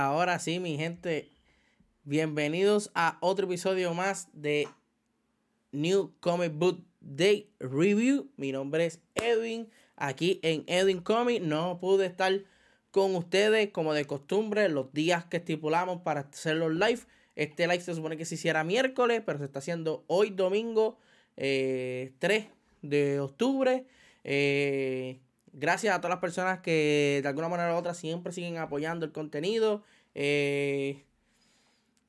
Ahora sí, mi gente, bienvenidos a otro episodio más de New Comic Book Day Review. Mi nombre es Edwin, aquí en Edwin Comic. No pude estar con ustedes como de costumbre los días que estipulamos para hacer los live. Este live se supone que se hiciera miércoles, pero se está haciendo hoy domingo 3 eh, de octubre. Eh, Gracias a todas las personas que de alguna manera u otra siempre siguen apoyando el contenido. Eh,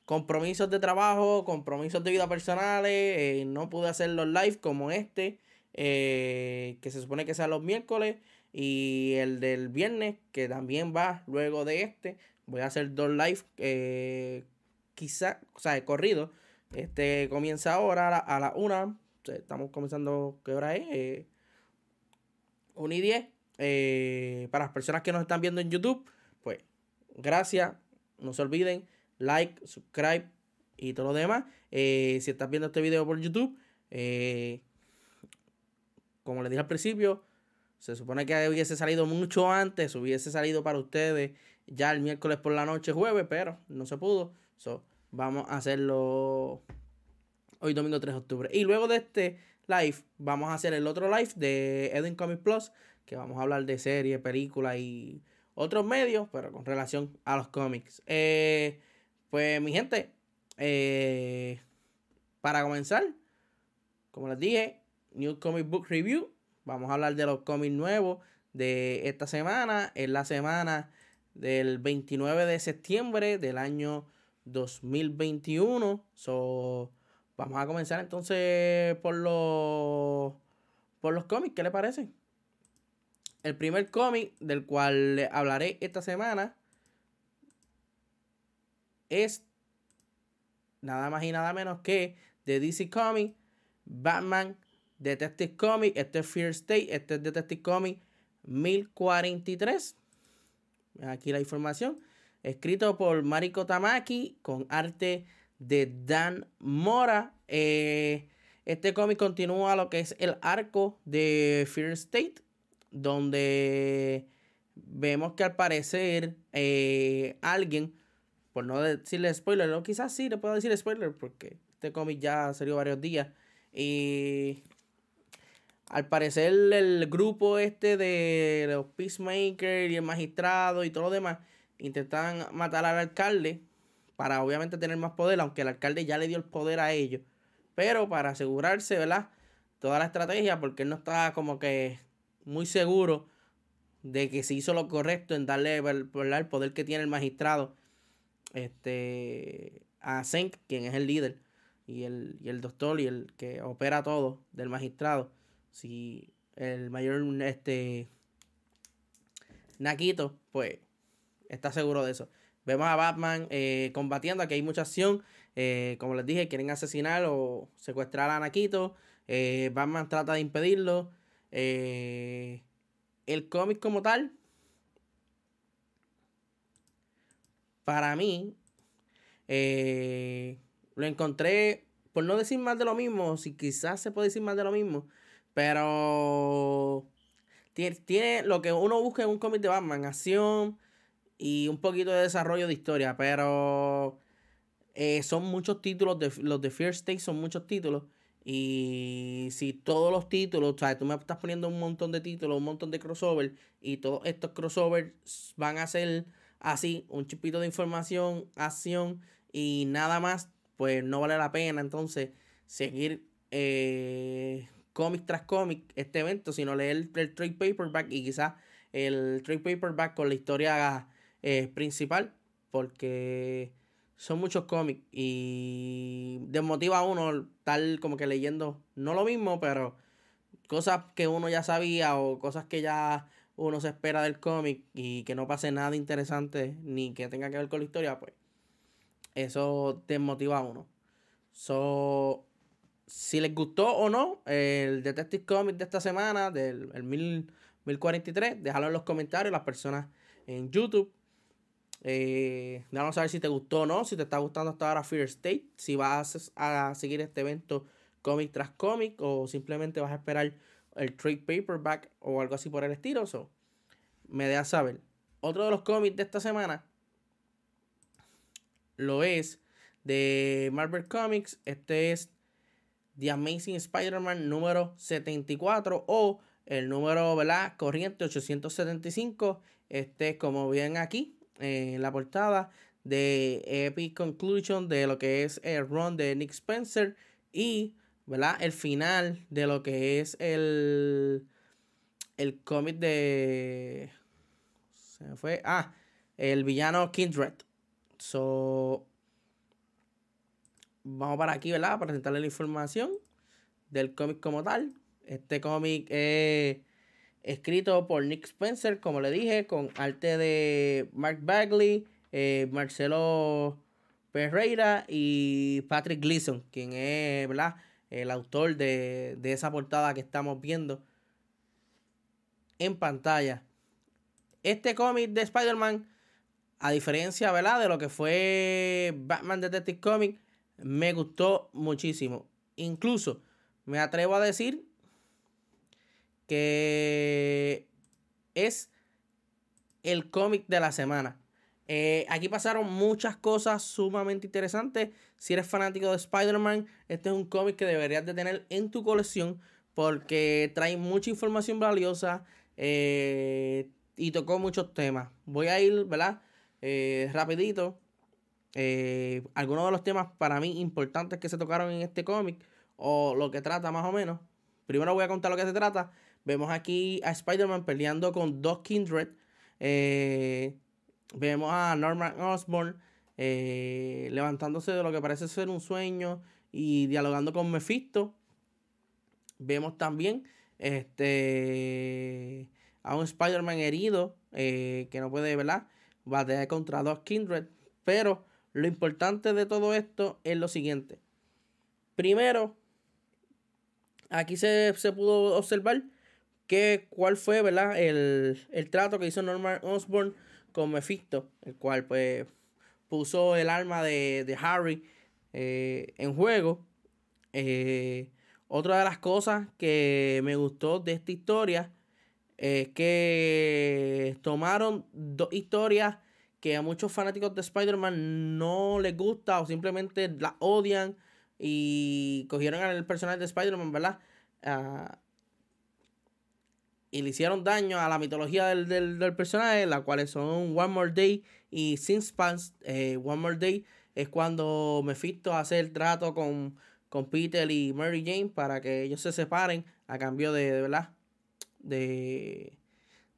compromisos de trabajo, compromisos de vida personales. Eh, no pude hacer los live como este, eh, que se supone que sea los miércoles. Y el del viernes, que también va luego de este. Voy a hacer dos live, quizá, o sea, corrido. Este comienza ahora a la, una. Estamos comenzando, ¿qué hora es? 1 y 10. Eh, para las personas que nos están viendo en YouTube, pues gracias. No se olviden, like, subscribe y todo lo demás. Eh, si estás viendo este video por YouTube, eh, como les dije al principio, Se supone que hubiese salido mucho antes, hubiese salido para ustedes ya el miércoles por la noche, jueves, pero no se pudo. So, vamos a hacerlo hoy domingo 3 de octubre. Y luego de este live, vamos a hacer el otro live de Eden Comics Plus, que vamos a hablar de series, películas y otros medios, pero con relación a los cómics. Eh, pues mi gente, eh, para comenzar, como les dije, New Comic Book Review. Vamos a hablar de los cómics nuevos de esta semana. Es la semana del 29 de septiembre del año 2021. So, vamos a comenzar entonces por los, por los cómics. ¿Qué le parece? El primer cómic del cual hablaré esta semana es nada más y nada menos que de DC Comics, Batman Detective Comics. Este es Fear State, este es Detective Comics 1043. Aquí la información. Escrito por Mariko Tamaki con arte de Dan Mora. Eh, este cómic continúa lo que es el arco de Fear State, donde vemos que al parecer eh, alguien, por no decirle spoiler, o quizás sí le puedo decir spoiler porque este cómic ya salió varios días. Y al parecer el grupo este de los Peacemakers y el magistrado y todo lo demás intentaban matar al alcalde para obviamente tener más poder, aunque el alcalde ya le dio el poder a ellos. Pero para asegurarse, ¿verdad? Toda la estrategia, porque él no estaba como que muy seguro de que se hizo lo correcto en darle el poder que tiene el magistrado este, a Senk, quien es el líder, y el, y el doctor y el que opera todo del magistrado si el mayor este Naquito, pues está seguro de eso. Vemos a Batman eh, combatiendo, aquí hay mucha acción. Eh, como les dije, quieren asesinar o secuestrar a Naquito. Eh, Batman trata de impedirlo. el cómic como tal, para mí, lo encontré, por no decir más de lo mismo, si quizás se puede decir más de lo mismo, pero tiene, lo que uno busca en un cómic de Batman, acción y un poquito de desarrollo de historia, pero eh, son muchos títulos, de, los de Fear State son muchos títulos. Y si todos los títulos, o sea, tú me estás poniendo un montón de títulos, un montón de crossover, y todos estos crossovers van a ser así, un chipito de información, acción y nada más, pues no vale la pena entonces seguir eh, cómic tras cómic este evento, sino leer el, trade paperback y quizás el trade paperback con la historia eh, principal, porque son muchos cómics y desmotiva a uno tal como que leyendo, no lo mismo, pero cosas que uno ya sabía o cosas que ya uno se espera del cómic y que no pase nada interesante ni que tenga que ver con la historia, pues eso desmotiva a uno. So, si les gustó o no el Detective Comics de esta semana, del el 1043, déjalo en los comentarios, las personas en YouTube. Eh, a saber si te gustó o no, si te está gustando hasta ahora Fear State, si vas a seguir este evento cómic tras cómic o simplemente vas a esperar el trade paperback o algo así por el estilo. So, me dejas saber. Otro de los cómics de esta semana lo es de Marvel Comics. Este es The Amazing Spider-Man número 74 o el número, ¿verdad? Corriente 875. Este, como ven aquí en la portada de Epic Conclusion de lo que es el run de Nick Spencer y, ¿verdad? El final de lo que es el, el cómic de... Se fue. Ah, el villano Kindred. So, vamos para aquí, ¿verdad? Para presentarle la información del cómic como tal. Este cómic es escrito por Nick Spencer, como le dije, con arte de Mark Bagley, eh, Marcelo Pereira y Patrick Gleason, quien es. El autor de, de esa portada que estamos viendo en pantalla. Este cómic de Spider-Man, a diferencia, ¿verdad? De lo que fue Batman Detective Comics, me gustó muchísimo. Incluso me atrevo a decir que es el cómic de la semana. Eh, aquí pasaron muchas cosas sumamente interesantes. Si eres fanático de Spider-Man, este es un cómic que deberías de tener en tu colección porque trae mucha información valiosa eh, y tocó muchos temas. Voy a ir, ¿verdad? Eh, rapidito. algunos de los temas para mí importantes que se tocaron en este cómic o lo que trata más o menos. Primero voy a contar lo que se trata. Vemos aquí a Spider-Man peleando con dos Kindred. Eh, vemos a Norman Osborn eh, levantándose de lo que parece ser un sueño y dialogando con Mephisto. Vemos también este, a un Spider-Man herido eh, que no puede, ¿verdad? Batear contra dos Kindred. Pero lo importante de todo esto es lo siguiente. Primero, aquí se, pudo observar que, cuál fue ¿verdad? El, trato que hizo Norman Osborn con Mephisto, el cual pues puso el arma de, Harry eh, en juego. Eh, otra de las cosas que me gustó de esta historia es que tomaron dos historias que a muchos fanáticos de Spider-Man no les gusta o simplemente la odian y cogieron al personaje de Spider-Man, ¿verdad? Ah, y le hicieron daño a la mitología del, personaje, las cuales son One More Day y Since Pants. Eh, One More Day es cuando Mephisto hace el trato con, con Peter y Mary Jane para que ellos se separen a cambio de, de ¿verdad? De,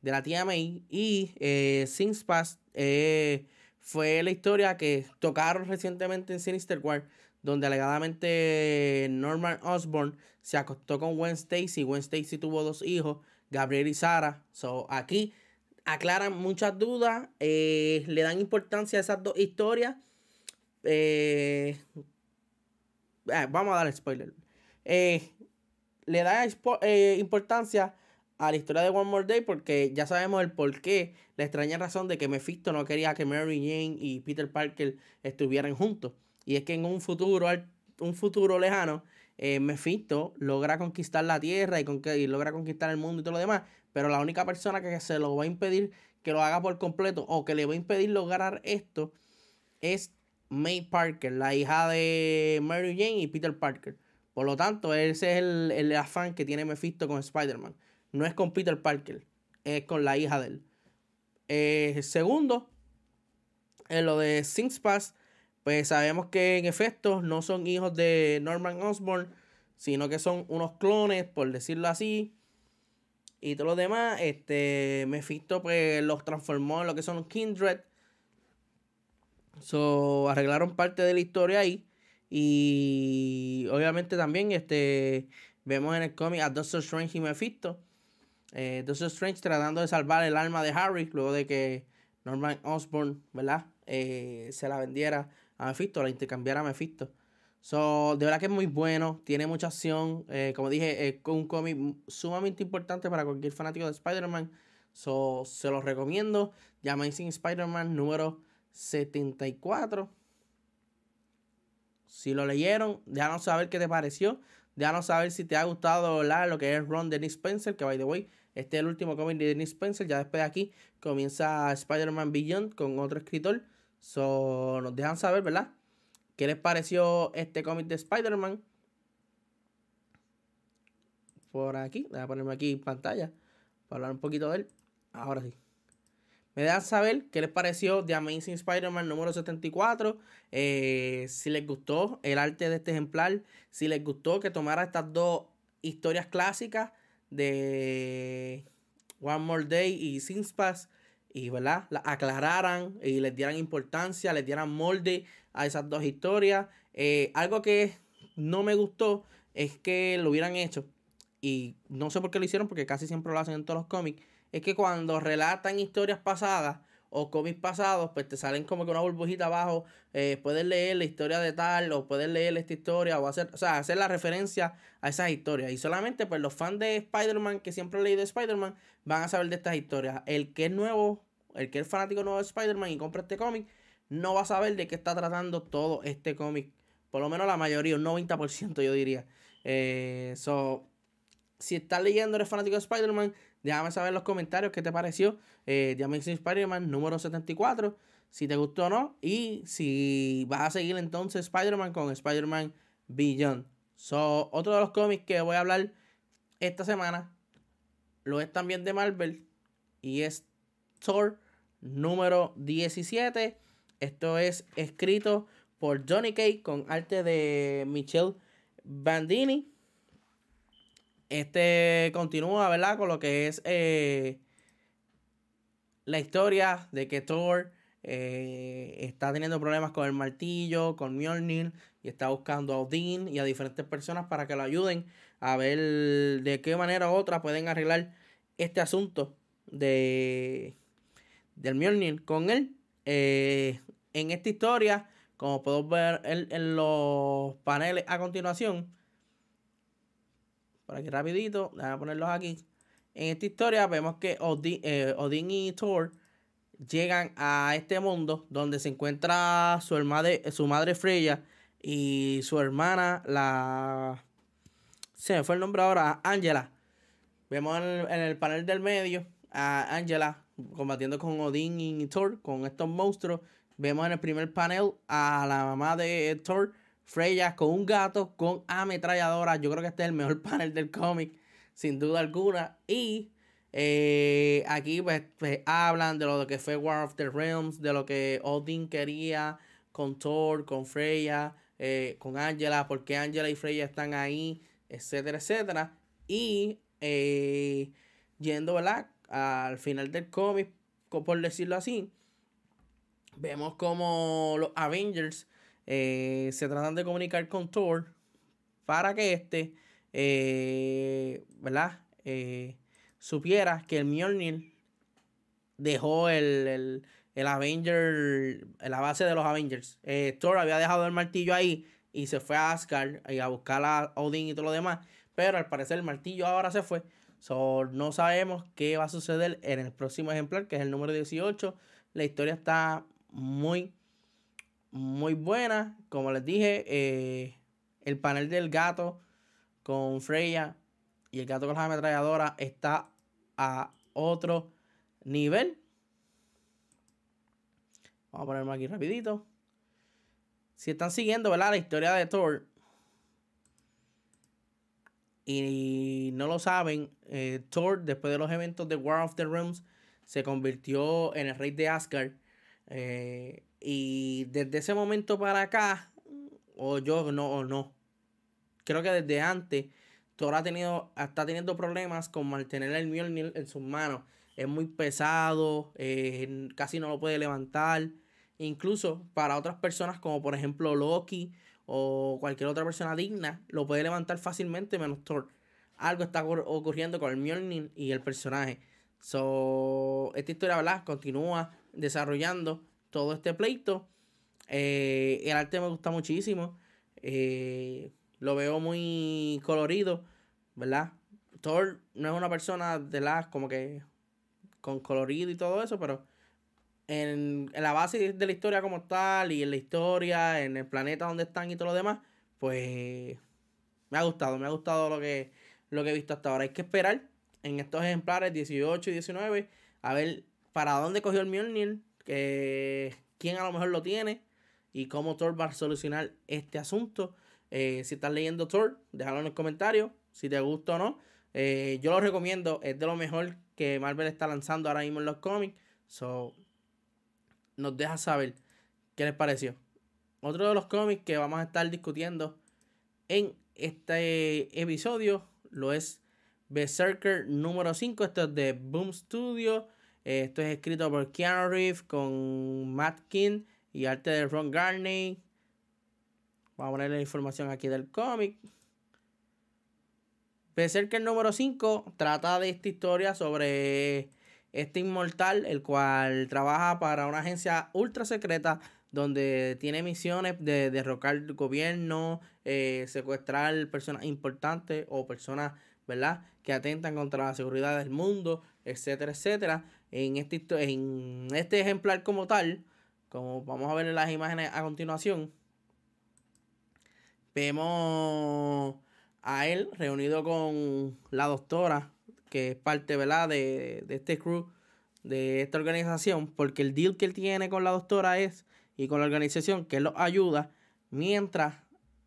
de la tía May. Y eh, Since Past eh, fue la historia que tocaron recientemente en Sinister War donde alegadamente Norman Osborn se acostó con Gwen Stacy. Gwen Stacy tuvo dos hijos, Gabriel y Sara. So, aquí aclaran muchas dudas, eh, le dan importancia a esas dos historias. Eh, eh, vamos a dar spoiler. le da importancia a la historia de One More Day porque ya sabemos el por qué, la extraña razón de que Mephisto no quería que Mary Jane y Peter Parker estuvieran juntos. Y es que en un futuro, un futuro lejano, eh, Mephisto logra conquistar la Tierra y, con logra conquistar el mundo y todo lo demás. Pero la única persona que se lo va a impedir que lo haga por completo o que le va a impedir lograr esto es May Parker, la hija de Mary Jane y Peter Parker. Por lo tanto, ese es el, afán que tiene Mephisto con Spider-Man. No es con Peter Parker, es con la hija de él. Eh, segundo, en lo de Things Pass pues sabemos que en efecto no son hijos de Norman Osborn, sino que son unos clones, por decirlo así. Y todo lo demás, este, Mephisto pues los transformó en lo que son Kindred. So, arreglaron parte de la historia ahí. Y obviamente también este, vemos en el cómic a Doctor Strange y Mephisto. Eh, Doctor Strange tratando de salvar el alma de Harry luego de que Norman Osborn, ¿verdad? Eh, se la vendiera a Mephisto, la intercambiara a Mephisto. So, de verdad que es muy bueno, tiene mucha acción. Eh, como dije, es un cómic sumamente importante para cualquier fanático de Spider-Man. So, se los recomiendo. The Amazing Spider-Man número 74. Si lo leyeron, déjanos saber qué te pareció. Déjanos saber si te ha gustado lo que es Ron Dennis Spencer, que by the way, este es el último cómic de Dennis Spencer. Ya después de aquí comienza Spider-Man Beyond con otro escritor. So, nos dejan saber, ¿verdad? ¿Qué les pareció este cómic de Spider-Man? Por aquí, voy a ponerme aquí en pantalla para hablar un poquito de él. Ahora sí. Me dejan saber qué les pareció The Amazing Spider-Man número 74. Eh, si les gustó el arte de este ejemplar. Si les gustó que tomara estas dos historias clásicas de One More Day y Sin Pass y ¿verdad? la aclararan y les dieran importancia, les dieran molde a esas dos historias. Eh, algo que no me gustó es que lo hubieran hecho, y no sé por qué lo hicieron, porque casi siempre lo hacen en todos los cómics, es que cuando relatan historias pasadas o cómics pasados, pues te salen como que una burbujita abajo, eh, puedes leer la historia de tal, o puedes leer esta historia, o hacer, o sea, hacer la referencia a esas historias. Y solamente pues los fans de Spider-Man, que siempre han leído Spider-Man, van a saber de estas historias. El que es nuevo, el que es fanático nuevo de Spider-Man y compra este cómic, no va a saber de qué está tratando todo este cómic. Por lo menos la mayoría, un 90% yo diría. Eh, si estás leyendo, eres fanático de Spider-Man, déjame saber en los comentarios qué te pareció. Eh, The Amazing Spider-Man número 74, si te gustó o no. Y si vas a seguir entonces Spider-Man con Spider-Man Beyond. So, otro de los cómics que voy a hablar esta semana lo es también de Marvel y es Thor número 17. Esto es escrito por Johnny Kay con arte de Michelle Bandini. Este continúa, ¿verdad? Con lo que es eh, la historia de que Thor eh, está teniendo problemas con el martillo, con Mjolnir, y está buscando a Odin y a diferentes personas para que lo ayuden a ver de qué manera u otra pueden arreglar este asunto de del Mjolnir con él. Eh, en esta historia, como podemos ver en, los paneles a continuación, por aquí rapidito, déjame ponerlos aquí. En esta historia vemos que Odin, eh, y Thor llegan a este mundo donde se encuentra su, madre, su madre Freya y su hermana, la... Se me fue el nombre ahora, Angela. Vemos en el, panel del medio a Angela combatiendo con Odin y Thor, con estos monstruos. Vemos en el primer panel a la mamá de Thor, Freya, con un gato, con ametralladora. Yo creo que este es el mejor panel del cómic, sin duda alguna. Y eh, aquí pues, pues, hablan de lo que fue War of the Realms, de lo que Odin quería con Thor, con Freya. Eh, con Angela, porque Angela y Freya están ahí, etcétera, etcétera. Y eh, yendo, ¿verdad? Al final del cómic, por decirlo así, vemos como los Avengers eh, se tratan de comunicar con Thor para que este, ¿verdad? supiera que el Mjolnir dejó el el Avenger, la base de los Avengers. Eh, Thor había dejado el martillo ahí y se fue a Asgard y a buscar a Odin y todo lo demás. Pero al parecer el martillo ahora se fue. So, no sabemos qué va a suceder en el próximo ejemplar, que es el número 18. La historia está muy, muy buena. Como les dije, eh, el panel del gato con Freya y el gato con la ametralladora está a otro nivel. Vamos a ponerme aquí rapidito. Si están siguiendo, ¿verdad? La historia de Thor. Y no lo saben, eh, Thor, después de los eventos de War of the Realms, se convirtió en el rey de Asgard. Eh, y desde ese momento para acá, o yo no, o no. Creo que desde antes, Thor ha tenido, está teniendo problemas con mantener el Mjolnir en sus manos. Es muy pesado, eh, casi no lo puede levantar. Incluso para otras personas, como por ejemplo Loki o cualquier otra persona digna, lo puede levantar fácilmente menos Thor. Algo está ocurriendo con el Mjolnir y el personaje. So, esta historia, ¿verdad? Continúa desarrollando todo este pleito. Eh, el arte me gusta muchísimo. Eh, lo veo muy colorido, ¿verdad? Thor no es una persona de las como que con colorido y todo eso, pero en, la base de la historia como tal y en la historia, en el planeta donde están y todo lo demás, pues me ha gustado, me ha gustado lo que, lo que he visto hasta ahora. Hay que esperar en estos ejemplares 18 y 19 a ver para dónde cogió el Mjolnir, que, quién a lo mejor lo tiene y cómo Thor va a solucionar este asunto. Eh, si estás leyendo Thor, déjalo en los comentarios si te gusta o no. Eh, yo lo recomiendo, es de lo mejor que Marvel está lanzando ahora mismo en los cómics. So, nos deja saber qué les pareció. Otro de los cómics que vamos a estar discutiendo en este episodio lo es Berserker número 5. Esto es de Boom Studio. Esto es escrito por Keanu Reeves con Matt King y arte de Ron Garney. Vamos a poner la información aquí del cómic. Berserker número 5 trata de esta historia sobre este inmortal, el cual trabaja para una agencia ultra secreta donde tiene misiones de derrocar el gobierno, eh, secuestrar personas importantes o personas, ¿verdad?, que atentan contra la seguridad del mundo, etcétera, etcétera. En este, en este ejemplar como tal, como vamos a ver en las imágenes a continuación, vemos a él reunido con la doctora, que es parte ¿verdad? De, de este crew, de esta organización, porque el deal que él tiene con la doctora es, y con la organización, que él los ayuda, mientras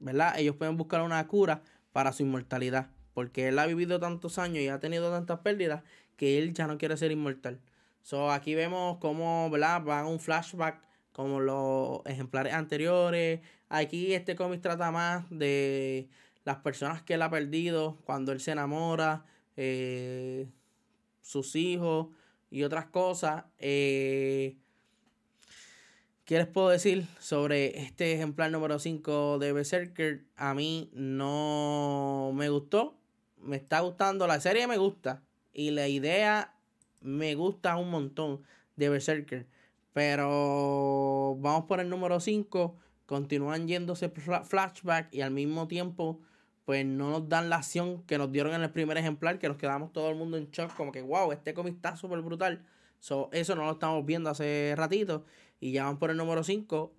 ¿verdad? ellos pueden buscar una cura para su inmortalidad, porque él ha vivido tantos años y ha tenido tantas pérdidas que él ya no quiere ser inmortal. So, aquí vemos cómo ¿verdad? va un flashback como los ejemplares anteriores. Aquí este cómic trata más de las personas que él ha perdido cuando él se enamora, eh, sus hijos y otras cosas. Eh, ¿Qué les puedo decir sobre este ejemplar número 5 de Berserker? A mí no me gustó. Me está gustando. La serie me gusta. Y la idea me gusta un montón de Berserker. Pero vamos por el número 5. Continúan yéndose flashback y al mismo tiempo pues no nos dan la acción que nos dieron en el primer ejemplar, que nos quedamos todo el mundo en shock, como que wow, este cómic está súper brutal. eso no lo estamos viendo hace ratito. Y ya van por el número 5.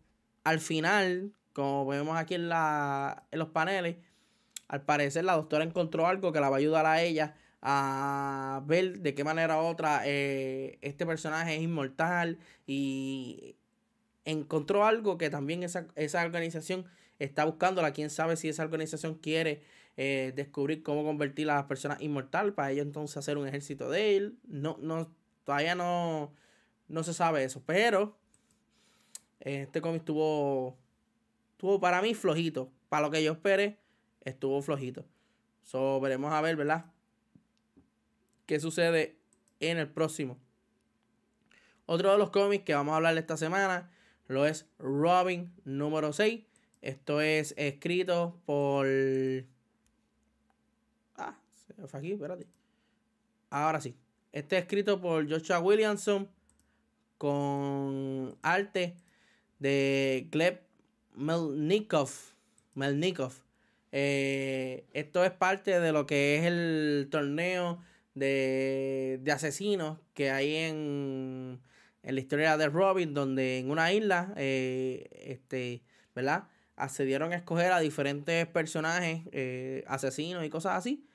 Al final, como vemos aquí en, la, en los paneles, al parecer la doctora encontró algo que la va a ayudar a ella a ver de qué manera u otra eh, este personaje es inmortal y encontró algo que también esa, esa organización está buscándola. Quién sabe si esa organización quiere eh, descubrir cómo convertir a las personas inmortal para ellos entonces hacer un ejército de él. No, no, todavía no, no se sabe eso. Pero este cómic estuvo, estuvo para mí flojito. Para lo que yo esperé, estuvo flojito. So, veremos a ver, ¿verdad? Qué sucede en el próximo. Otro de los cómics que vamos a hablar esta semana lo es Robin número 6. Esto es escrito por. Ah, se fue aquí, espérate. Ahora sí. Este es escrito por Joshua Williamson con arte de Gleb Melnikov. Melnikov. Eh, esto es parte de lo que es el torneo de, asesinos que hay en, en, la historia de Robin, donde en una isla, eh, este, ¿verdad? Accedieron a escoger a diferentes personajes, eh, asesinos y cosas así,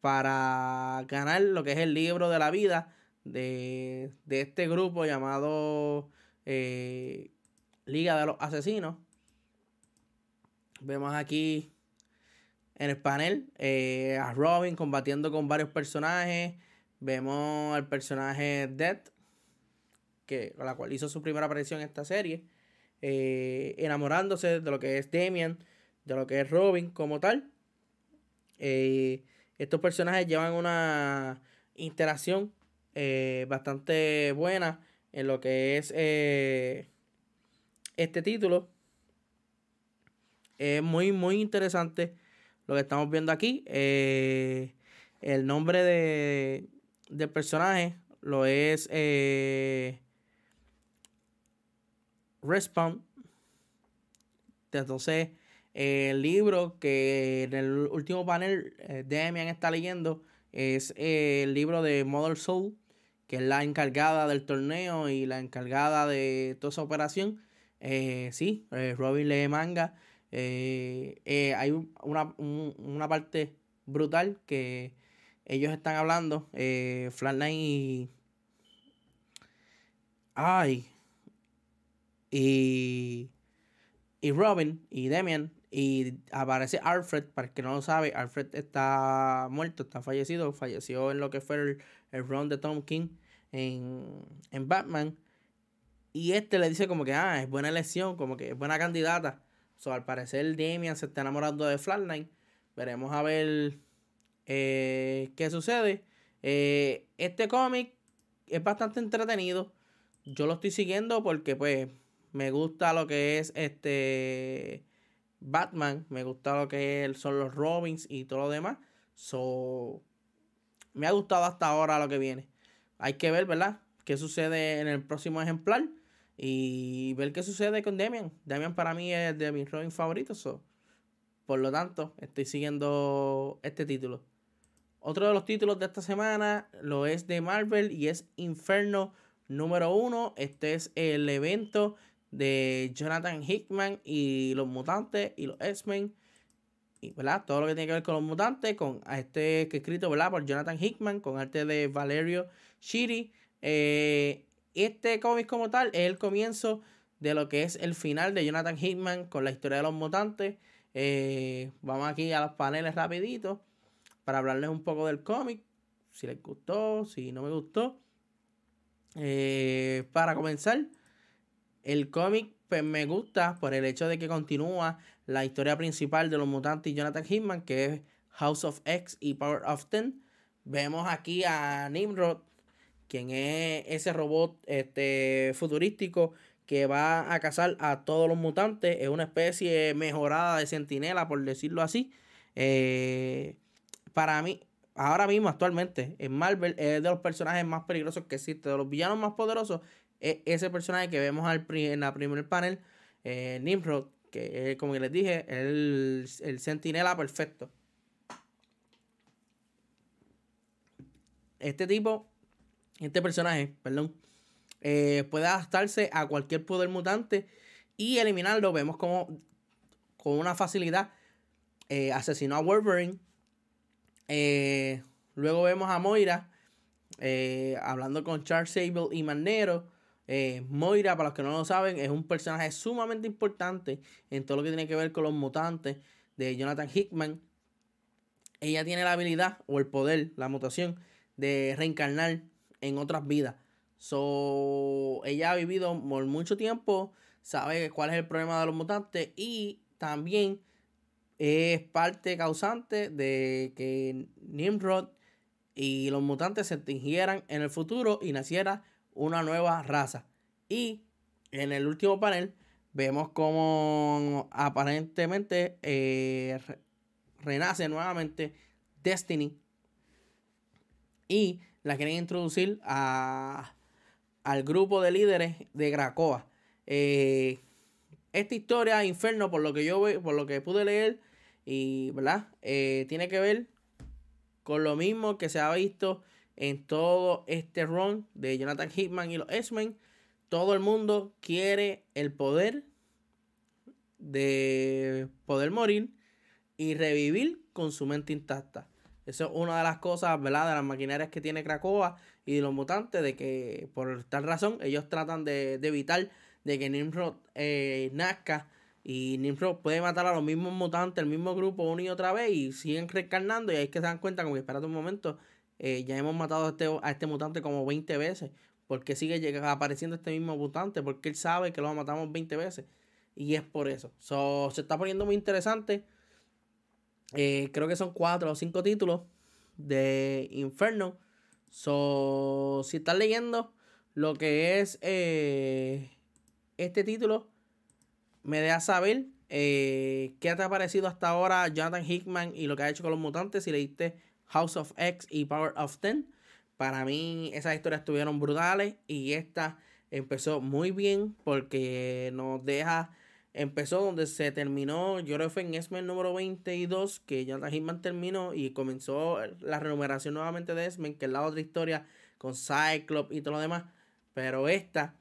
para ganar lo que es el libro de la vida de, este grupo llamado eh, Liga de los Asesinos. Vemos aquí en el panel eh, a Robin combatiendo con varios personajes. Vemos al personaje Dead, que, la cual hizo su primera aparición en esta serie. Eh, enamorándose de lo que es Damian, de lo que es Robin como tal. Eh, estos personajes llevan una interacción bastante buena en lo que es este título. Es muy, muy interesante lo que estamos viendo aquí. Eh, el nombre de, del personaje lo es eh, Respawn. Entonces, el libro que en el último panel eh, Demian está leyendo es el libro de Mother Soul, que es la encargada del torneo y la encargada de toda esa operación. sí, Robin lee manga eh, eh, hay una, parte brutal que ellos están hablando, eh, Flatline y... Ay. Y... Y Robin y Demian. Y aparece Alfred, para el que no lo sabe, Alfred está muerto, está fallecido. Falleció en lo que fue el, el run de Tom King en, en Batman. Y este le dice como que, ah, es buena elección, como que es buena candidata. So, al parecer Damian se está enamorando de Flatline. Veremos a ver eh, qué sucede. Eh, este cómic es bastante entretenido. Yo lo estoy siguiendo porque pues me gusta lo que es este Batman. Me gusta lo que son los Robins y todo lo demás. So, me ha gustado hasta ahora lo que viene. Hay que ver, ¿verdad? ¿Qué sucede en el próximo ejemplar? Y ver qué sucede con Damian. Damian para mí es de mis Robin favoritos. Por lo tanto, estoy siguiendo este título. Otro de los títulos de esta semana lo es de Marvel y es Inferno número uno. Este es el evento de Jonathan Hickman y los mutantes y los X-Men. y, ¿verdad? Todo lo que tiene que ver con los mutantes, con este que escrito, ¿verdad? Por Jonathan Hickman, con arte de Valerio Shiri. Eh, este cómic como tal es el comienzo de lo que es el final de Jonathan Hickman con la historia de los mutantes. Eh, vamos aquí a los paneles rapidito para hablarles un poco del cómic, si les gustó, si no me gustó. Eh, para comenzar, el cómic pues, me gusta por el hecho de que continúa la historia principal de los mutantes y Jonathan Hickman, que es House of X y Power of Ten. Vemos aquí a Nimrod, quien es ese robot este, futurístico que va a cazar a todos los mutantes. Es una especie mejorada de sentinela, por decirlo así. Eh, para mí, ahora mismo, actualmente, en Marvel es de los personajes más peligrosos que existe. De los villanos más poderosos, es ese personaje que vemos al en la primer panel, eh, Nimrod, que es, como les dije, el, el sentinela perfecto. Este tipo, este personaje, perdón, eh, puede adaptarse a cualquier poder mutante y eliminarlo. Vemos como con una facilidad eh, asesinó a Wolverine. Eh, luego vemos a Moira hablando con Charles Sable y Magneto. Moira, para los que no lo saben, es un personaje sumamente importante en todo lo que tiene que ver con los mutantes de Jonathan Hickman. Ella tiene la habilidad o el poder, la mutación, de reencarnar en otras vidas. So, ella ha vivido por mucho tiempo, sabe cuál es el problema de los mutantes y también es parte causante de que Nimrod y los mutantes se extingieran en el futuro y naciera una nueva raza. Y en el último panel vemos como aparentemente eh, renace nuevamente Destiny y la quieren introducir a al grupo de líderes de Gracoa. Eh, esta historia, Inferno, por lo que yo por lo que pude leer, y ¿verdad? Eh, tiene que ver con lo mismo que se ha visto en todo este run de Jonathan Hitman y los X-Men. Todo el mundo quiere el poder de poder morir y revivir con su mente intacta. Eso es una de las cosas, ¿verdad? De las maquinarias que tiene Krakoa y de los mutantes, de que por tal razón ellos tratan de, evitar de que Nimrod eh, nazca y Nimrod puede matar a los mismos mutantes, el mismo grupo una y otra vez y siguen reencarnando y ahí es que se dan cuenta como que espérate un momento, eh, ya hemos matado a este, este mutante como 20 veces. ¿Por qué sigue apareciendo este mismo mutante? Porque él sabe que lo matamos 20 veces. Y es por eso. se está poniendo muy interesante. Eh, creo que son cuatro o cinco títulos de Inferno. So, si estás leyendo lo que es eh, este título, me dejas saber eh, qué te ha parecido hasta ahora Jonathan Hickman y lo que ha hecho con los mutantes. Si leíste House of X y Power of Ten, para mí esas historias estuvieron brutales y esta empezó muy bien porque nos deja empezó donde se terminó, yo creo que fue en X-Men número 22, que Jonathan Hickman terminó y comenzó la renumeración nuevamente de X-Men, que es la otra historia con Cyclops y todo lo demás. Pero esta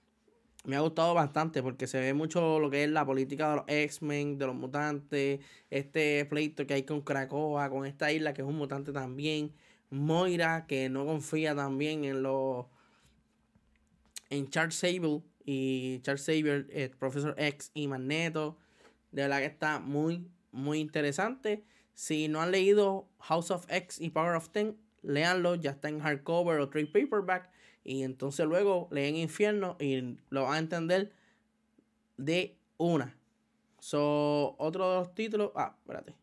me ha gustado bastante porque se ve mucho lo que es la política de los X-Men, de los mutantes, este pleito que hay con Krakoa, con esta isla que es un mutante también. Moira, que no confía también en los. en Charles Sable y Charles Xavier, el Profesor X y Magneto. De verdad que está muy, muy interesante. Si no han leído House of X y Power of Ten, léanlo. Ya está en hardcover o trade paperback. Y entonces luego leen Infierno y lo van a entender de una. So, otro de los títulos. Ah, espérate.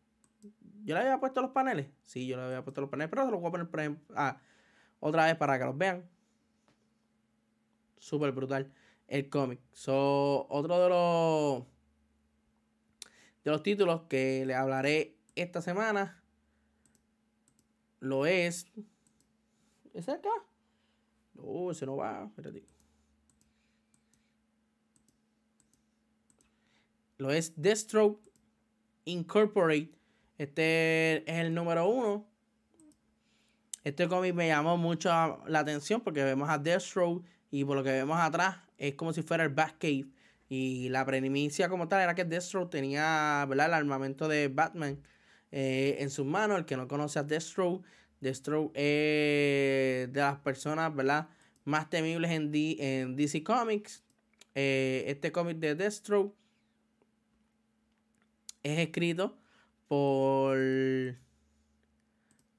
Yo le había puesto los paneles. Sí, yo le había puesto los paneles. Pero se los voy a poner por ejemplo, ah, otra vez para que los vean. Súper brutal el cómic. So, otro de los de los títulos que le hablaré esta semana lo es. ¿Es acá? No, ese no va. Espérate. Lo es Deathstroke Incorporate. Este es el número uno. Este cómic me llamó mucho la atención porque vemos a Deathstroke y por lo que vemos atrás es como si fuera el Batcave. Y la premisa como tal era que Deathstroke tenía ¿verdad? el armamento de Batman. eh, en sus manos. El que no conoce a Deathstroke, Deathstroke es de las personas, ¿verdad? Más temibles en, en DC Comics. Eh, este cómic de Deathstroke es escrito por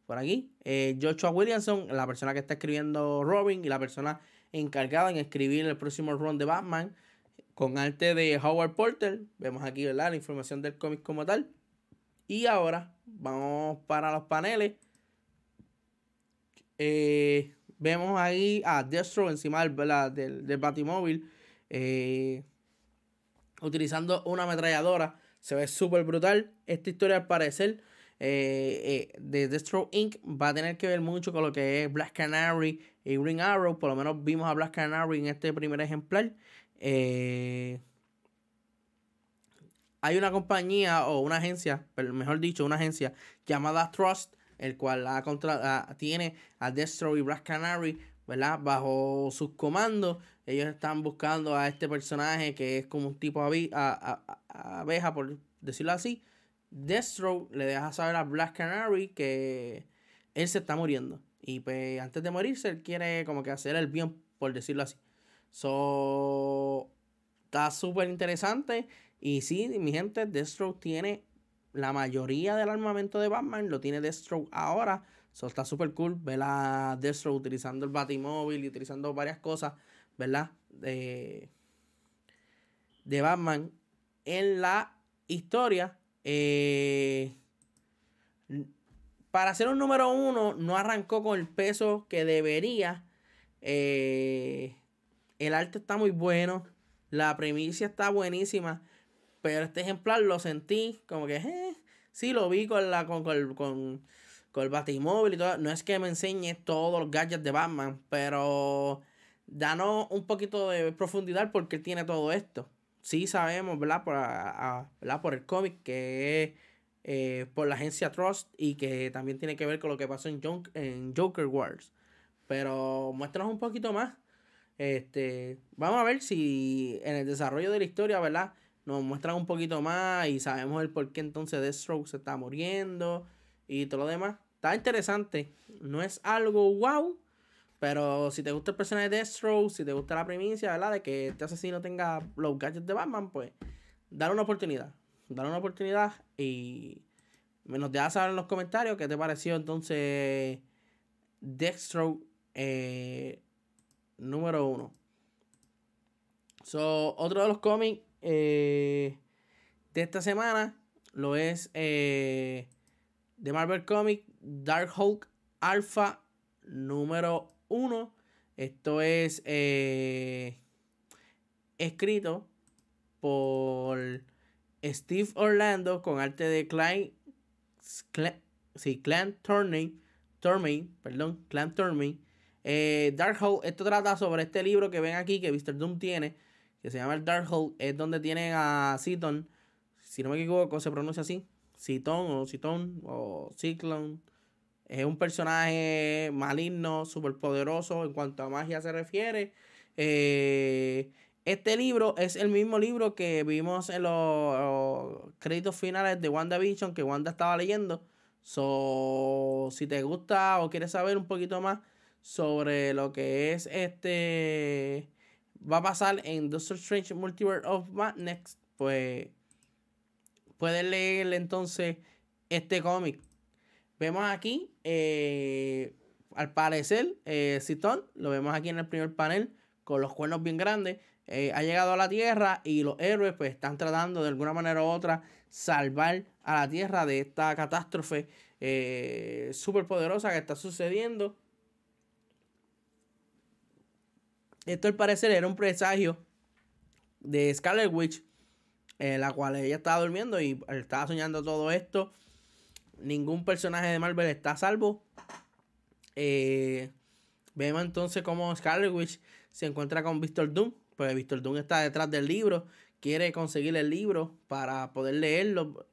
por aquí eh, Joshua Williamson, la persona que está escribiendo Robin y la persona encargada en escribir el próximo run de Batman con arte de Howard Porter. Vemos aquí ¿verdad? la información del cómic como tal. Y ahora vamos para los paneles. Eh, vemos ahí a Destro encima del, del, Batimóvil. Eh, utilizando una ametralladora. Se ve súper brutal. Esta historia al parecer eh, de Destro Inc. va a tener que ver mucho con lo que es Black Canary y Green Arrow. Por lo menos vimos a Black Canary en este primer ejemplar. hay una compañía o una agencia, mejor dicho, una agencia llamada Trust el cual la contra, tiene a Destro y Black Canary, ¿verdad? Bajo sus comandos. Ellos están buscando a este personaje que es como un tipo abeja, por decirlo así. Destro le deja saber a Black Canary que él se está muriendo. Y pues antes de morirse, él quiere como que hacer el bien, por decirlo así. So, está súper interesante. Y sí, mi gente, Destro tiene la mayoría del armamento de Batman lo tiene Deathstroke ahora. Eso está súper cool. Ver a Deathstroke utilizando el Batimóvil y utilizando varias cosas, ¿verdad? De, de Batman en la historia. Eh, para ser un número uno, no arrancó con el peso que debería. Eh, el arte está muy bueno. La premisa está buenísima. Pero este ejemplar lo sentí como que, eh, sí, lo vi con, la, con, con, con el batimóvil y todo. No es que me enseñe todos los gadgets de Batman, pero danos un poquito de profundidad porque él tiene todo esto. Sí sabemos, ¿verdad? Por, a, por el cómic que es eh, por la agencia Trust y que también tiene que ver con lo que pasó en, en Joker Wars. Pero muéstranos un poquito más. Este, vamos a ver si en el desarrollo de la historia, ¿verdad? nos muestran un poquito más y sabemos el por qué entonces Deathstroke se está muriendo y todo lo demás. Está interesante. No es algo wow, pero si te gusta el personaje de Deathstroke, si te gusta la primicia, ¿verdad? De que este asesino tenga los gadgets de Batman, pues dale una oportunidad. Dale una oportunidad y nos dejas saber en los comentarios qué te pareció entonces Deathstroke eh, número uno. So, otro de los cómics eh, de esta semana lo es eh, de Marvel Comics Dark Hulk Alpha número 1. Esto es eh, escrito por Steve Orlando con arte de Klein, sí, Clan Turney, perdón, Clan Turney. Dark Hulk, esto trata sobre este libro que ven aquí que Mr. Doom tiene que se llama el Darkhold, es donde tienen a Citon, si no me equivoco, se pronuncia así, Citon o Citon o Cyclone. Es un personaje maligno, súper poderoso en cuanto a magia se refiere. Eh, este libro es el mismo libro que vimos en los, créditos finales de WandaVision que Wanda estaba leyendo. So, si te gusta o quieres saber un poquito más sobre lo que es este va a pasar en Doctor Strange Multiverse of Madness, pues puedes leer entonces este cómic. Vemos aquí, eh, al parecer, eh, lo vemos aquí en el primer panel, con los cuernos bien grandes, eh, ha llegado a la Tierra y los héroes pues están tratando de alguna manera u otra salvar a la Tierra de esta catástrofe eh, poderosa que está sucediendo. Esto al parecer era un presagio de Scarlet Witch, la cual ella estaba durmiendo y estaba soñando todo esto. Ningún personaje de Marvel está a salvo. Eh, vemos entonces cómo Scarlet Witch se encuentra con Victor Doom. Pues Victor Doom está detrás del libro. Quiere conseguir el libro para poder leerlo.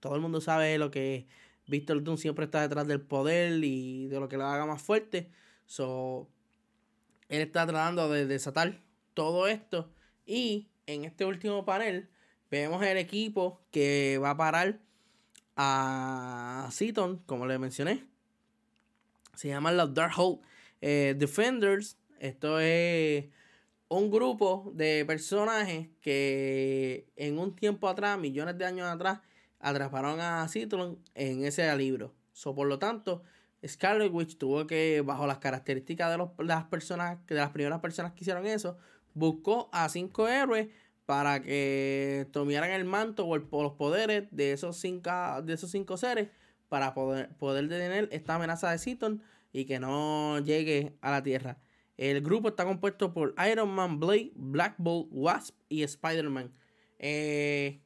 Todo el mundo sabe lo que Victor Doom siempre está detrás del poder y de lo que lo haga más fuerte. So, él está tratando de desatar todo esto. Y en este último panel vemos el equipo que va a parar a Seaton, como le mencioné. Se llaman los Darkhold eh, Defenders. Esto es un grupo de personajes que en un tiempo atrás, millones de años atrás, atraparon a Citron en ese libro. So, por lo tanto, Scarlet Witch tuvo que, bajo las características de, las personas, de las primeras personas que hicieron eso, buscó a cinco héroes para que tomaran el manto o, los poderes de esos cinco, de esos cinco seres para poder, poder detener esta amenaza de Citon y que no llegue a la Tierra. El grupo está compuesto por Iron Man, Blade, Black Bolt, Wasp y Spider-Man. Eh,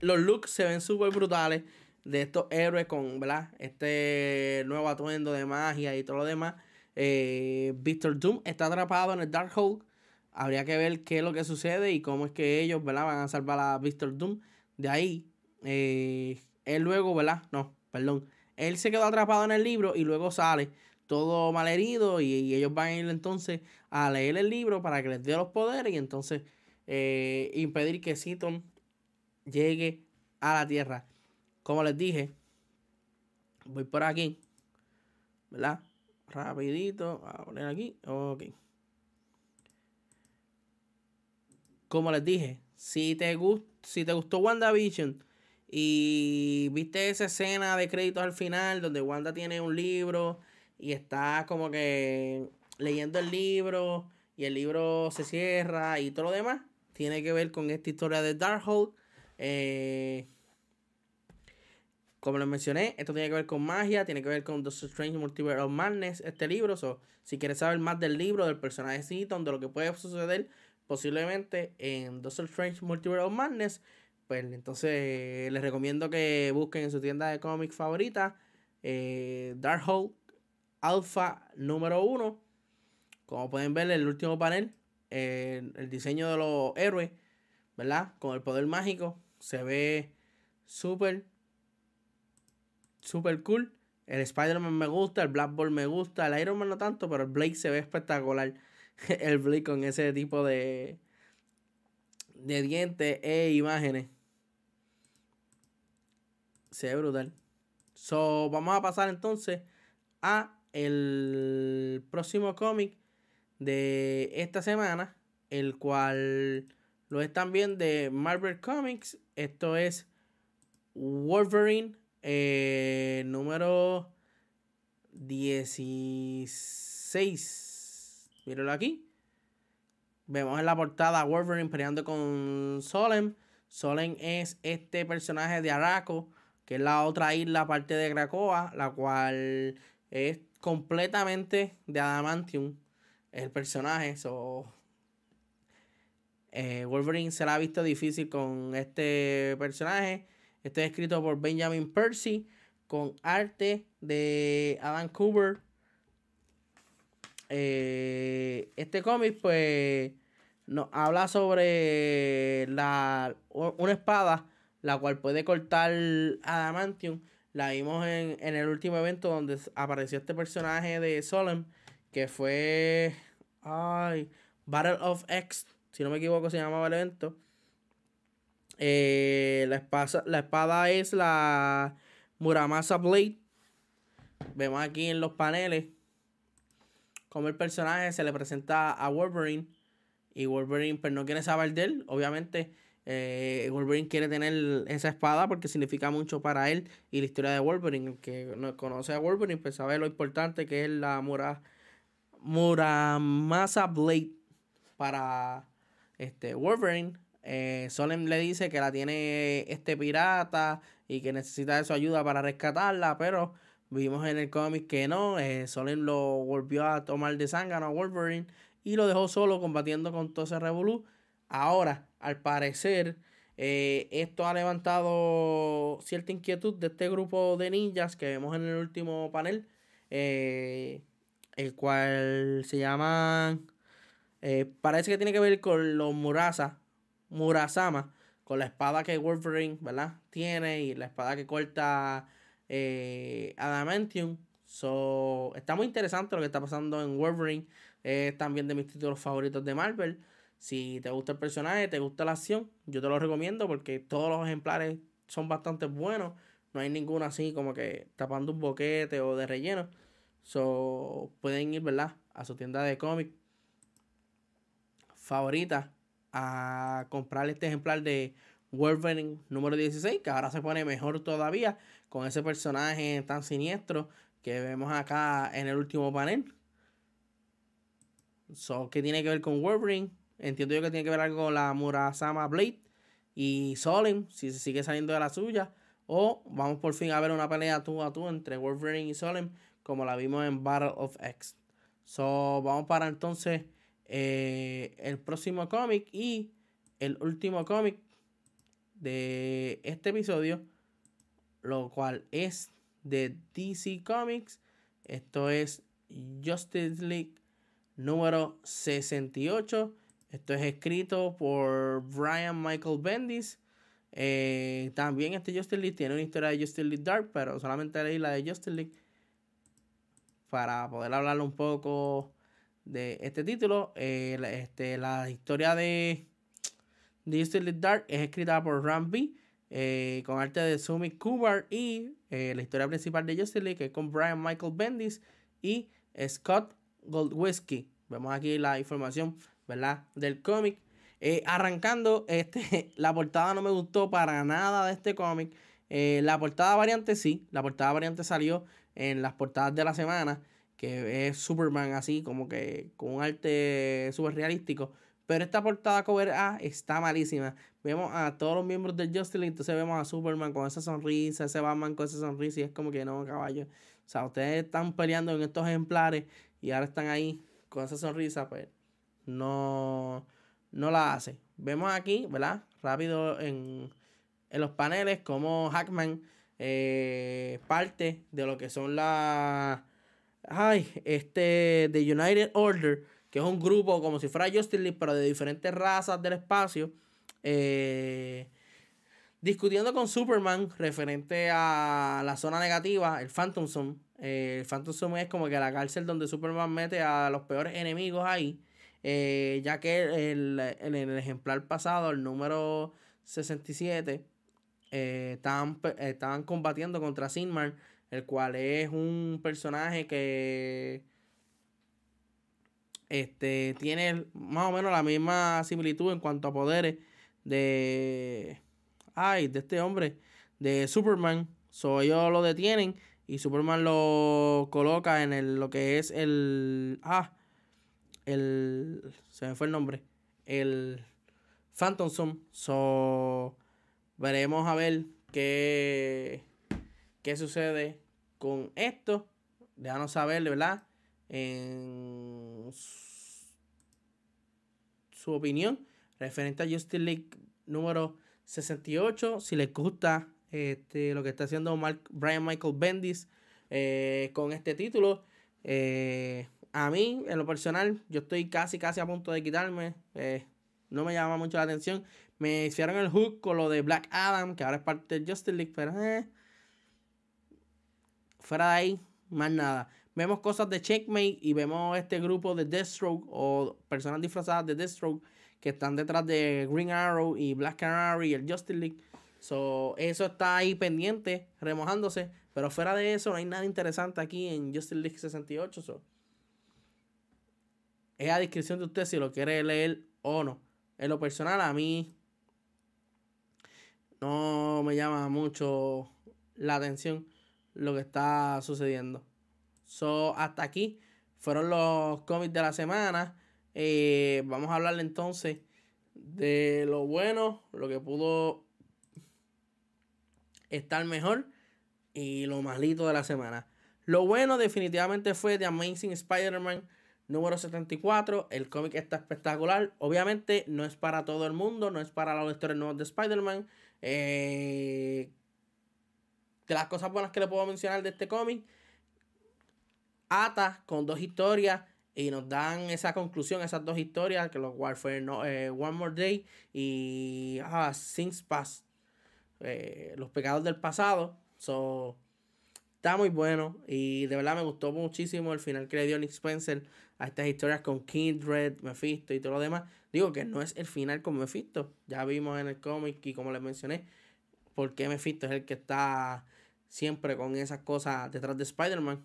los looks se ven súper brutales de estos héroes con ¿verdad? este nuevo atuendo de magia y todo lo demás. Eh, Victor Doom está atrapado en el Darkhold. Habría que ver qué es lo que sucede y cómo es que ellos ¿verdad? van a salvar a Victor Doom. De ahí, eh, él luego, ¿verdad? No, perdón. Él se quedó atrapado en el libro y luego sale todo malherido y, ellos van a ir entonces a leer el libro para que les dé los poderes y entonces eh, impedir que Seaton llegue a la tierra. Como les dije, voy por aquí, ¿verdad? Rapidito, a poner aquí, ok. Como les dije, si te, si te gustó WandaVision y viste esa escena de créditos al final donde Wanda tiene un libro y está como que leyendo el libro y el libro se cierra y todo lo demás, tiene que ver con esta historia de Darkhold. Eh, como les mencioné, esto tiene que ver con magia, tiene que ver con The Strange Multiverse of Madness, este libro. So, si quieres saber más del libro, del personaje Seaton, de lo que puede suceder posiblemente en The Strange Multiverse of Madness, pues entonces les recomiendo que busquen en su tienda de cómics favorita eh, Darkhold Alpha número 1. Como pueden ver en el último panel, el diseño de los héroes, ¿verdad? Con el poder mágico, se ve súper, súper cool. El Spider-Man me gusta, el Black Ball me gusta, el Iron Man no tanto, pero el Blake se ve espectacular. el Blake con ese tipo de, de dientes e imágenes. Se ve brutal. So, vamos a pasar entonces a el próximo cómic de esta semana, el cual lo están viendo de Marvel Comics. Esto es Wolverine eh, número 16. Mírenlo aquí. Vemos en la portada a Wolverine peleando con Solem. Solem es este personaje de Araco, que es la otra isla aparte de Krakoa, la cual es completamente de Adamantium el personaje. So, eh, Wolverine se la ha visto difícil con este personaje. Este es escrito por Benjamin Percy con arte de Adam Cooper. Eh, este cómic pues nos habla sobre la, una espada la cual puede cortar adamantium la vimos en, el último evento donde apareció este personaje de Solemn, que fue. Ay. Battle of X, si no me equivoco, se llamaba el evento. Eh, la, espada, la espada es la Muramasa Blade. Vemos aquí en los paneles como el personaje se le presenta a Wolverine. Y Wolverine, pues no quiere saber de él. Obviamente, eh, Wolverine quiere tener esa espada porque significa mucho para él y la historia de Wolverine. El que no conoce a Wolverine, pues sabe lo importante que es la Mura, Muramasa Blade para este Wolverine. Eh, Solem le dice que la tiene este pirata y que necesita de su ayuda para rescatarla, pero vimos en el cómic que no. Eh, Solem lo volvió a tomar de sangre a Wolverine y lo dejó solo combatiendo con todo ese revolú. Ahora, al parecer, eh, esto ha levantado cierta inquietud de este grupo de ninjas que vemos en el último panel, eh, el cual se llama, eh, parece que tiene que ver con los Murasa, Murasama, con la espada que Wolverine, ¿verdad? Tiene y la espada que corta Adamantium. So, está muy interesante lo que está pasando en Wolverine. Es también de mis títulos favoritos de Marvel. Si te gusta el personaje, te gusta la acción, yo te lo recomiendo porque todos los ejemplares son bastante buenos. No hay ninguno así como que tapando un boquete o de relleno. So, pueden ir, ¿verdad? A su tienda de cómic favorita a comprar este ejemplar de Wolverine número 16, que ahora se pone mejor todavía con ese personaje tan siniestro que vemos acá en el último panel. So, ¿Qué tiene que ver con Wolverine? Entiendo yo que tiene que ver algo con la Murasama Blade y Solem, si se sigue saliendo de la suya. O vamos por fin a ver una pelea tú a tú entre Wolverine y Solem, como la vimos en Battle of X. So, vamos para entonces eh, el próximo cómic y el último cómic de este episodio, lo cual es de DC Comics. Esto es Justice League número 68. Esto es escrito por Brian Michael Bendis. Eh, también este Justice League tiene una historia de Justice League Dark, pero solamente leí la de Justice League para poder hablar un poco de este título. Eh, este, la historia de, Justice League Dark es escrita por Ramby eh, con arte de Sumi Kubar y eh, la historia principal de Justice League es con Brian Michael Bendis y Scott Goldwhisky. Vemos aquí la información, ¿verdad? Del cómic. arrancando, este, la portada no me gustó para nada de este cómic. la portada variante sí, la portada variante salió en las portadas de la semana, que es Superman así, como que con un arte súper realístico. Pero esta portada cover A está malísima. Vemos a todos los miembros del Justice League, entonces vemos a Superman con esa sonrisa, ese Batman con esa sonrisa, y es como que no, caballo. O sea, ustedes están peleando en estos ejemplares y ahora están ahí con esa sonrisa, pues no, no la hace. Vemos aquí, ¿verdad? Rápido en, en los paneles, como Hackman eh, parte de lo que son las. Ay, este. The United Order, que es un grupo como si fuera Justice League, pero de diferentes razas del espacio. Eh, discutiendo con Superman referente a la zona negativa, el Phantom Zone. Eh, el Phantom Zone es como que la cárcel donde Superman mete a los peores enemigos ahí. ya que en el ejemplar pasado, el número 67, eh, estaban, estaban, combatiendo contra Sinmar, el cual es un personaje que este, tiene más o menos la misma similitud en cuanto a poderes de. Ay, de este hombre, de Superman. So, ellos lo detienen y Superman lo coloca en el, lo que es el. Ah, el. Se me fue el nombre. El Phantom Zone. So Veremos a ver qué, qué sucede con esto. Déjanos saber, ¿verdad? En su opinión referente a Justice League número 68. Si les gusta este, lo que está haciendo Brian Michael Bendis eh, con este título. Eh, a mí, en lo personal, yo estoy casi, casi a punto de quitarme. Eh, no me llama mucho la atención. Me hicieron el hook con lo de Black Adam, que ahora es parte de Justice League, pero fuera de ahí, más nada. Vemos cosas de Checkmate y vemos este grupo de Deathstroke o personas disfrazadas de Deathstroke que están detrás de Green Arrow y Black Canary y el Justice League. So, eso está ahí pendiente, remojándose. Pero fuera de eso, no hay nada interesante aquí en Justice League 68. So. Es a discreción de usted si lo quiere leer o no. En lo personal, a mí no me llama mucho la atención lo que está sucediendo. So, hasta aquí fueron los cómics de la semana. Eh, vamos a hablar entonces de lo bueno, lo que pudo estar mejor y lo malito de la semana. Lo bueno definitivamente fue The Amazing Spider-Man número 74. El cómic está espectacular. Obviamente no es para todo el mundo, no es para los lectores nuevos de Spider-Man. Eh, de las cosas buenas que le puedo mencionar de este cómic, ata con dos historias y nos dan esa conclusión, esas dos historias, que los cual fue eh, One More Day y ah, Things Past, eh, los pecados del pasado. So, está muy bueno y de verdad me gustó muchísimo el final que le dio Nick Spencer a estas historias con Kindred, Mephisto y todo lo demás. Digo que no es el final con Mephisto. Ya vimos en el cómic y como les mencioné, por qué Mephisto es el que está siempre con esas cosas detrás de Spider-Man.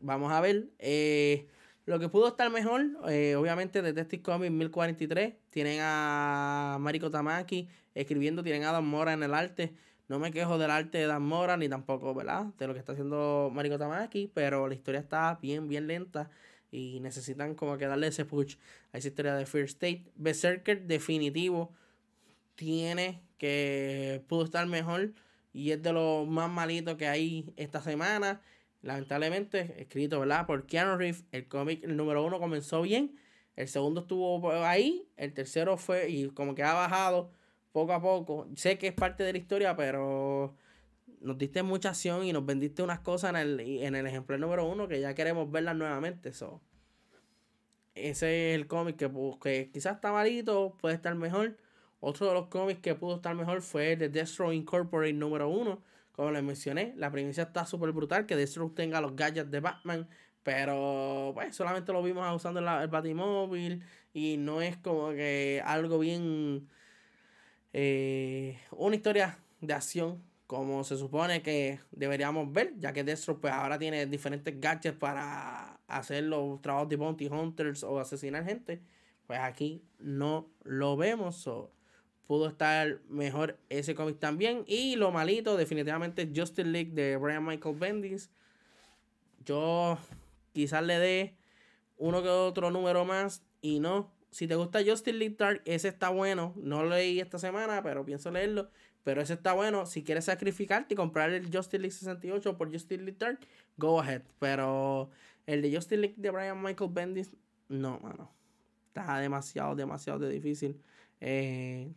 Vamos a ver. Eh, lo que pudo estar mejor, eh, obviamente, Detective Comics 1043. Tienen a Mariko Tamaki escribiendo, tienen a Dan Mora en el arte. No me quejo del arte de Dan Mora, ni tampoco, ¿verdad? De lo que está haciendo Mariko Tamaki, pero la historia está bien, bien lenta y necesitan como que darle ese push a esa historia de First State. Berserker definitivo tiene que pudo estar mejor y es de los más malitos que hay esta semana. Lamentablemente, escrito, ¿verdad? Por Keanu Reeves, el cómic, el número uno comenzó bien, el segundo estuvo ahí, el tercero fue y como que ha bajado poco a poco. Sé que es parte de la historia, pero nos diste mucha acción y nos vendiste unas cosas en el, en el ejemplar número uno que ya queremos verlas nuevamente. So. Ese es el cómic que, que quizás está malito, puede estar mejor otro de los cómics que pudo estar mejor fue el de Destro Incorporated número uno. Como les mencioné, la primicia está súper brutal. Que Destro tenga los gadgets de Batman. Pero pues solamente lo vimos usando el, Batimóvil. Y no es como que algo bien. Eh, una historia de acción como se supone que deberíamos ver, ya que Destro pues ahora tiene diferentes gadgets para hacer los trabajos de bounty hunters o asesinar gente, pues aquí no lo vemos pudo estar mejor ese cómic también. Y lo malito, definitivamente, Justin League de Brian Michael Bendis. Yo quizás le dé uno que otro número más y no. Si te gusta Justin League Dark, ese está bueno. No lo leí esta semana, pero pienso leerlo. Pero ese está bueno. Si quieres sacrificarte y comprar el Justin League 68 por Justin League Dark, go ahead. Pero el de Justin League de Brian Michael Bendis, no, mano. Está demasiado, demasiado difícil. Eh,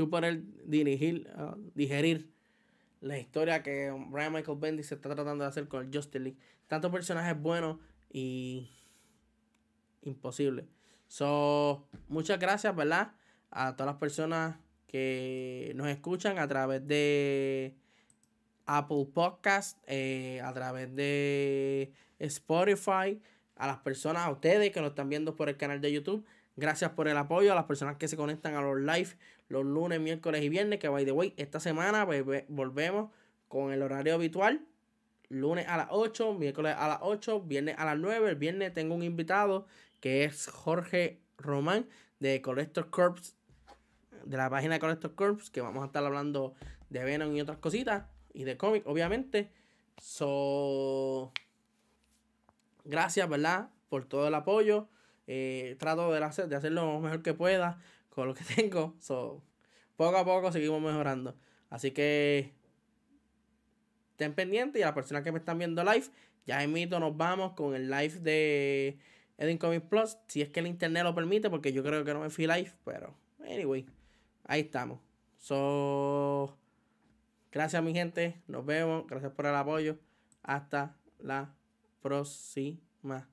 tú poder dirigir, ah, digerir la historia que Brian Michael Bendis se está tratando de hacer con el Justice League. Tantos personajes buenos y imposible. So, muchas gracias, ¿verdad? A todas las personas que nos escuchan a través de Apple Podcast, eh, a través de Spotify, a las personas, a ustedes que nos están viendo por el canal de YouTube. Gracias por el apoyo a las personas que se conectan a los live los lunes, miércoles y viernes. Que by the way, esta semana pues, volvemos con el horario habitual. Lunes a las 8, miércoles a las 8, viernes a las 9. El viernes tengo un invitado que es Jorge Román de Collector Corps, de la página de Collector Corps, que vamos a estar hablando de Venom y otras cositas, y de cómic, obviamente. So, gracias, ¿verdad? Por todo el apoyo. Eh, trato de, hacer, de hacerlo lo mejor que pueda con lo que tengo. So, poco a poco seguimos mejorando. Así que estén pendientes y a las personas que me están viendo live, ya emito, nos vamos con el live de Edin Comics Plus. Si es que el internet lo permite, porque yo creo que no me fui live, pero anyway, ahí estamos. So, gracias mi gente, nos vemos, gracias por el apoyo. Hasta la próxima.